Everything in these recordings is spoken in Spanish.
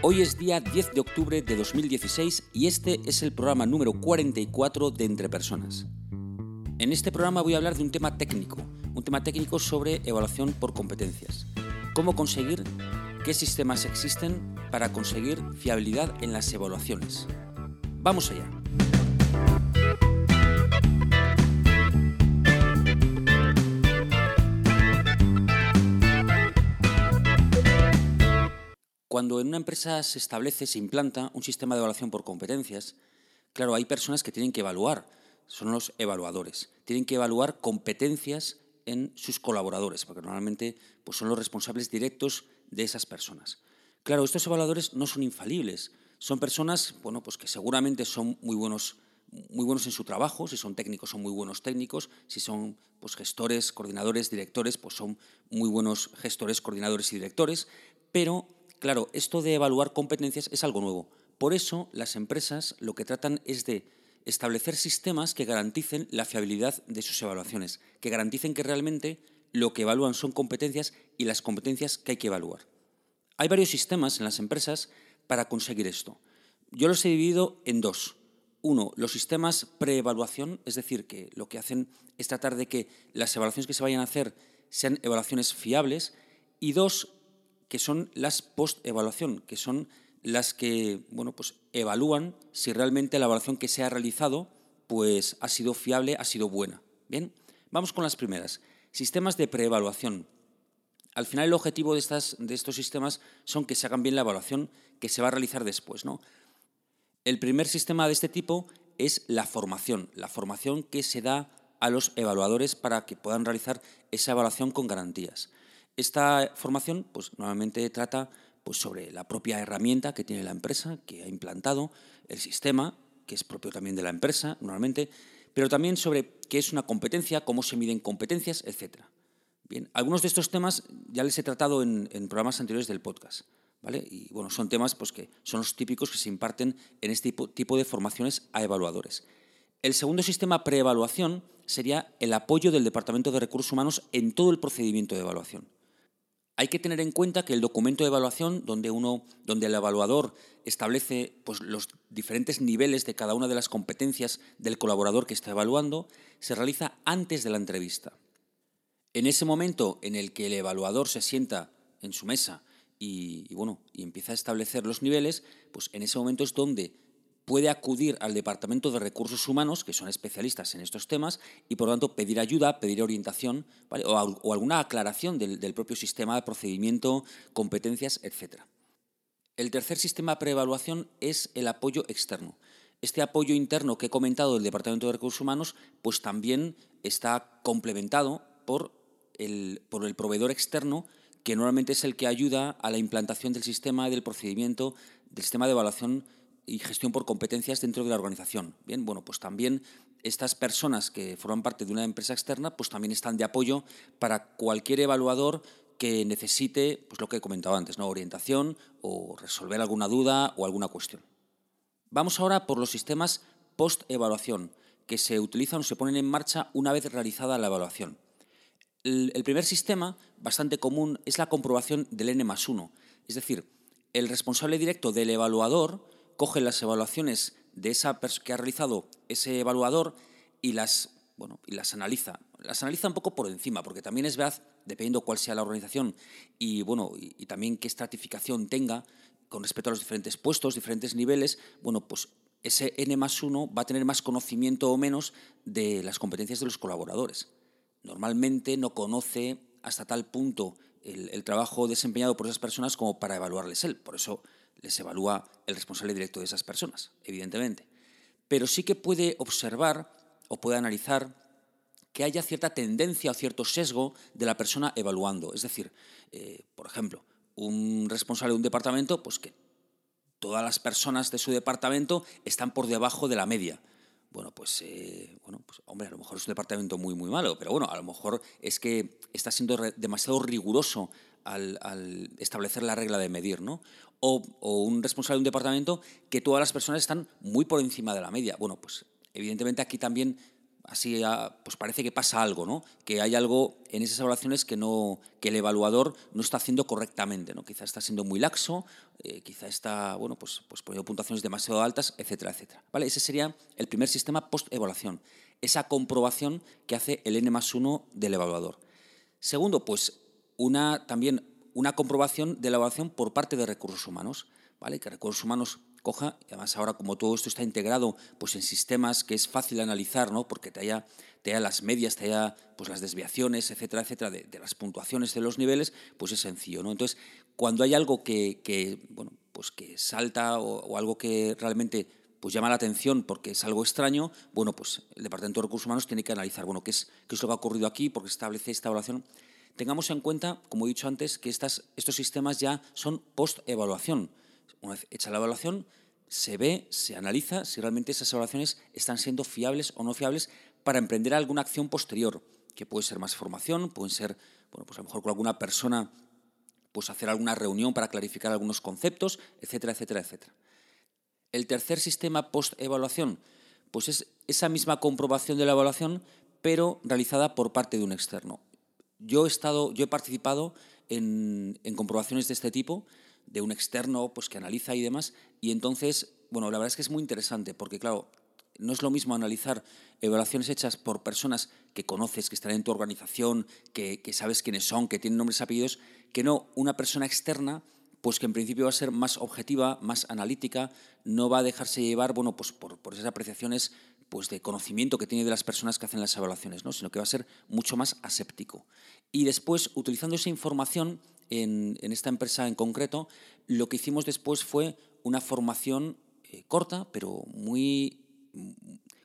Hoy es día 10 de octubre de 2016 y este es el programa número 44 de Entre Personas. En este programa voy a hablar de un tema técnico, un tema técnico sobre evaluación por competencias. Cómo conseguir, qué sistemas existen para conseguir fiabilidad en las evaluaciones. Vamos allá. Cuando en una empresa se establece, se implanta un sistema de evaluación por competencias, claro, hay personas que tienen que evaluar, son los evaluadores, tienen que evaluar competencias en sus colaboradores, porque normalmente pues, son los responsables directos de esas personas. Claro, estos evaluadores no son infalibles, son personas bueno, pues que seguramente son muy buenos, muy buenos en su trabajo, si son técnicos son muy buenos técnicos, si son pues, gestores, coordinadores, directores, pues son muy buenos gestores, coordinadores y directores, pero claro, esto de evaluar competencias es algo nuevo. Por eso las empresas lo que tratan es de establecer sistemas que garanticen la fiabilidad de sus evaluaciones, que garanticen que realmente lo que evalúan son competencias y las competencias que hay que evaluar. Hay varios sistemas en las empresas para conseguir esto. Yo los he dividido en dos. Uno, los sistemas preevaluación, es decir, que lo que hacen es tratar de que las evaluaciones que se vayan a hacer sean evaluaciones fiables. Y dos, que son las post-evaluación, que son las que bueno, pues evalúan si realmente la evaluación que se ha realizado pues, ha sido fiable, ha sido buena. Bien, vamos con las primeras. Sistemas de preevaluación. Al final el objetivo de, estas, de estos sistemas son que se hagan bien la evaluación que se va a realizar después. ¿no? El primer sistema de este tipo es la formación, la formación que se da a los evaluadores para que puedan realizar esa evaluación con garantías. Esta formación pues, normalmente trata pues, sobre la propia herramienta que tiene la empresa, que ha implantado, el sistema, que es propio también de la empresa normalmente, pero también sobre qué es una competencia, cómo se miden competencias, etc. Bien, algunos de estos temas ya les he tratado en, en programas anteriores del podcast. ¿Vale? Y bueno, son temas pues, que son los típicos que se imparten en este tipo, tipo de formaciones a evaluadores. El segundo sistema preevaluación sería el apoyo del Departamento de Recursos Humanos en todo el procedimiento de evaluación. Hay que tener en cuenta que el documento de evaluación, donde, uno, donde el evaluador establece pues, los diferentes niveles de cada una de las competencias del colaborador que está evaluando, se realiza antes de la entrevista. En ese momento en el que el evaluador se sienta en su mesa y, bueno, y empieza a establecer los niveles, pues en ese momento es donde puede acudir al Departamento de Recursos Humanos, que son especialistas en estos temas, y por lo tanto pedir ayuda, pedir orientación o, alguna aclaración del, propio sistema de procedimiento, competencias, etc. El tercer sistema de preevaluación es el apoyo externo. Este apoyo interno que he comentado del Departamento de Recursos Humanos, pues también está complementado por el, por el proveedor externo, que normalmente es el que ayuda a la implantación del sistema, del procedimiento, del sistema de evaluación y gestión por competencias dentro de la organización. Bien, bueno, pues también estas personas que forman parte de una empresa externa, pues también están de apoyo para cualquier evaluador que necesite, pues lo que he comentado antes, ¿no? orientación o resolver alguna duda o alguna cuestión. Vamos ahora por los sistemas post-evaluación, que se utilizan o se ponen en marcha una vez realizada la evaluación. El, primer sistema, bastante común, es la comprobación del N más 1, es decir, el responsable directo del evaluador coge las evaluaciones de esa que ha realizado ese evaluador y las, bueno, y las analiza. Las analiza un poco por encima, porque también es verdad, dependiendo cuál sea la organización y, bueno, y, también qué estratificación tenga con respecto a los diferentes puestos, diferentes niveles, bueno, pues ese N más 1 va a tener más conocimiento o menos de las competencias de los colaboradores. Normalmente no conoce hasta tal punto el, el trabajo desempeñado por esas personas como para evaluarles él. Por eso les evalúa el responsable directo de esas personas, evidentemente. Pero sí que puede observar o puede analizar que haya cierta tendencia o cierto sesgo de la persona evaluando. Es decir, eh, por ejemplo, un responsable de un departamento, pues que todas las personas de su departamento están por debajo de la media. Bueno, pues, eh, bueno, pues, hombre, a lo mejor es un departamento muy, muy malo, pero bueno, a lo mejor es que está siendo demasiado riguroso al, establecer la regla de medir, ¿no? O, un responsable de un departamento que todas las personas están muy por encima de la media. Bueno, pues evidentemente aquí también así pues parece que pasa algo, ¿no? Que hay algo en esas evaluaciones que no que el evaluador no está haciendo correctamente, ¿no? Quizá está siendo muy laxo, eh, quizá está, bueno, pues, pues poniendo puntuaciones demasiado altas, etcétera, etcétera. ¿Vale? Ese sería el primer sistema post-evaluación, esa comprobación que hace el N más 1 del evaluador. Segundo, pues una, también una comprobación de evaluación por parte de recursos humanos, ¿vale? Que recursos humanos coja, y además ahora como todo esto está integrado pues en sistemas que es fácil analizar, ¿no? porque te haya, te las medias, te haya pues las desviaciones, etcétera, etcétera, de, las puntuaciones de los niveles, pues es sencillo. ¿no? Entonces, cuando hay algo que, bueno, pues que salta o, algo que realmente pues llama la atención porque es algo extraño, bueno, pues el Departamento de Recursos Humanos tiene que analizar, bueno, qué es, qué es lo que ha ocurrido aquí, porque establece esta evaluación. Tengamos en cuenta, como he dicho antes, que estos sistemas ya son post-evaluación una vez hecha la evaluación, se ve, se analiza si realmente esas evaluaciones están siendo fiables o no fiables para emprender alguna acción posterior, que puede ser más formación, pueden ser, bueno, pues a lo mejor con alguna persona, pues hacer alguna reunión para clarificar algunos conceptos, etcétera, etcétera, etcétera. El tercer sistema post-evaluación, pues es esa misma comprobación de la evaluación, pero realizada por parte de un externo. Yo he, estado, yo he participado en, en comprobaciones de este tipo, de un externo pues, que analiza y demás. Y entonces, bueno, la verdad es que es muy interesante porque, claro, no es lo mismo analizar evaluaciones hechas por personas que conoces, que están en tu organización, que, sabes quiénes son, que tienen nombres apellidos, que no una persona externa pues que en principio va a ser más objetiva, más analítica, no va a dejarse llevar bueno, pues por, por esas apreciaciones pues de conocimiento que tiene de las personas que hacen las evaluaciones, ¿no? sino que va a ser mucho más aséptico. Y después, utilizando esa información, en, esta empresa en concreto, lo que hicimos después fue una formación eh, corta, pero muy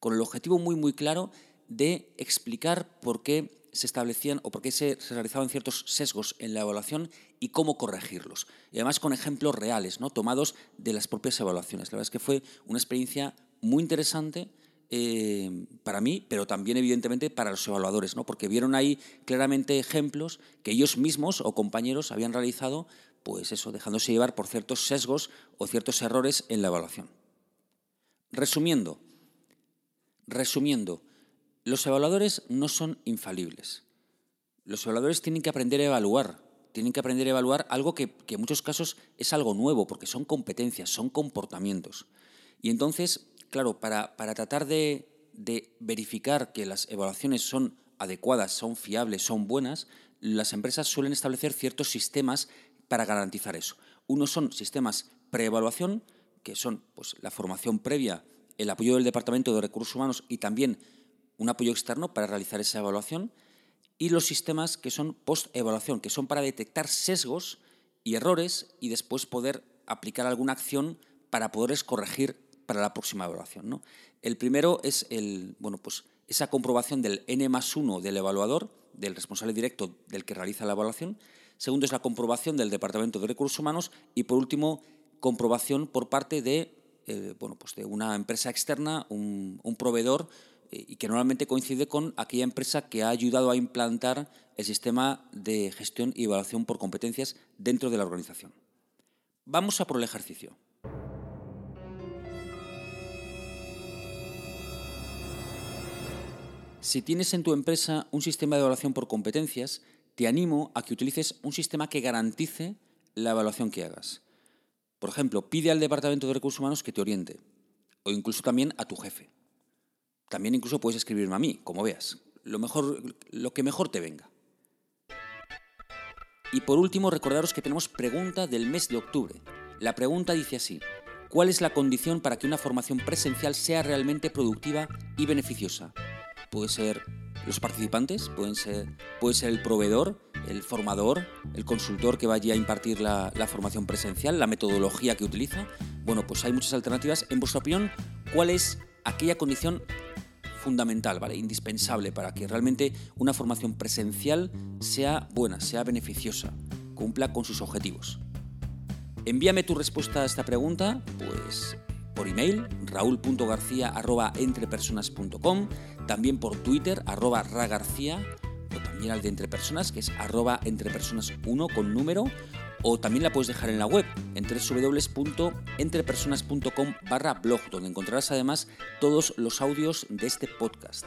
con el objetivo muy muy claro de explicar por qué se establecían o por qué se, realizaban ciertos sesgos en la evaluación y cómo corregirlos. Y además con ejemplos reales, ¿no? tomados de las propias evaluaciones. La verdad es que fue una experiencia muy interesante eh, para mí, pero también evidentemente para los evaluadores, ¿no? porque vieron ahí claramente ejemplos que ellos mismos o compañeros habían realizado, pues eso, dejándose llevar por ciertos sesgos o ciertos errores en la evaluación. Resumiendo, resumiendo, los evaluadores no son infalibles. Los evaluadores tienen que aprender a evaluar, tienen que aprender a evaluar algo que, que en muchos casos es algo nuevo, porque son competencias, son comportamientos. Y entonces claro, para, tratar de, verificar que las evaluaciones son adecuadas, son fiables, son buenas, las empresas suelen establecer ciertos sistemas para garantizar eso. Unos son sistemas preevaluación, que son pues, la formación previa, el apoyo del Departamento de Recursos Humanos y también un apoyo externo para realizar esa evaluación, y los sistemas que son post-evaluación, que son para detectar sesgos y errores y después poder aplicar alguna acción para poderles corregir para la próxima evaluación. ¿no? El primero es el, bueno, pues esa comprobación del N más 1 del evaluador, del responsable directo del que realiza la evaluación. Segundo es la comprobación del Departamento de Recursos Humanos. Y por último, comprobación por parte de, eh, bueno, pues de una empresa externa, un, proveedor, eh, y que normalmente coincide con aquella empresa que ha ayudado a implantar el sistema de gestión y evaluación por competencias dentro de la organización. Vamos a por el ejercicio. Si tienes en tu empresa un sistema de evaluación por competencias, te animo a que utilices un sistema que garantice la evaluación que hagas. Por ejemplo, pide al Departamento de Recursos Humanos que te oriente, o incluso también a tu jefe. También incluso puedes escribirme a mí, como veas, lo, mejor, lo que mejor te venga. Y por último, recordaros que tenemos pregunta del mes de octubre. La pregunta dice así, ¿cuál es la condición para que una formación presencial sea realmente productiva y beneficiosa? Puede ser los participantes, pueden ser, puede ser el proveedor, el formador, el consultor que vaya a impartir la, formación presencial, la metodología que utiliza. Bueno, pues hay muchas alternativas. En vuestra opinión, ¿cuál es aquella condición fundamental, ¿vale? indispensable para que realmente una formación presencial sea buena, sea beneficiosa, cumpla con sus objetivos? Envíame tu respuesta a esta pregunta, pues por email, raúl.garcía.entrepersonas.com, también por Twitter, arroba ragarcía, o también al de Entrepersonas, que es arroba entrepersonas1 con número, o también la puedes dejar en la web, en www.entrepersonas.com barra blog, donde encontrarás además todos los audios de este podcast.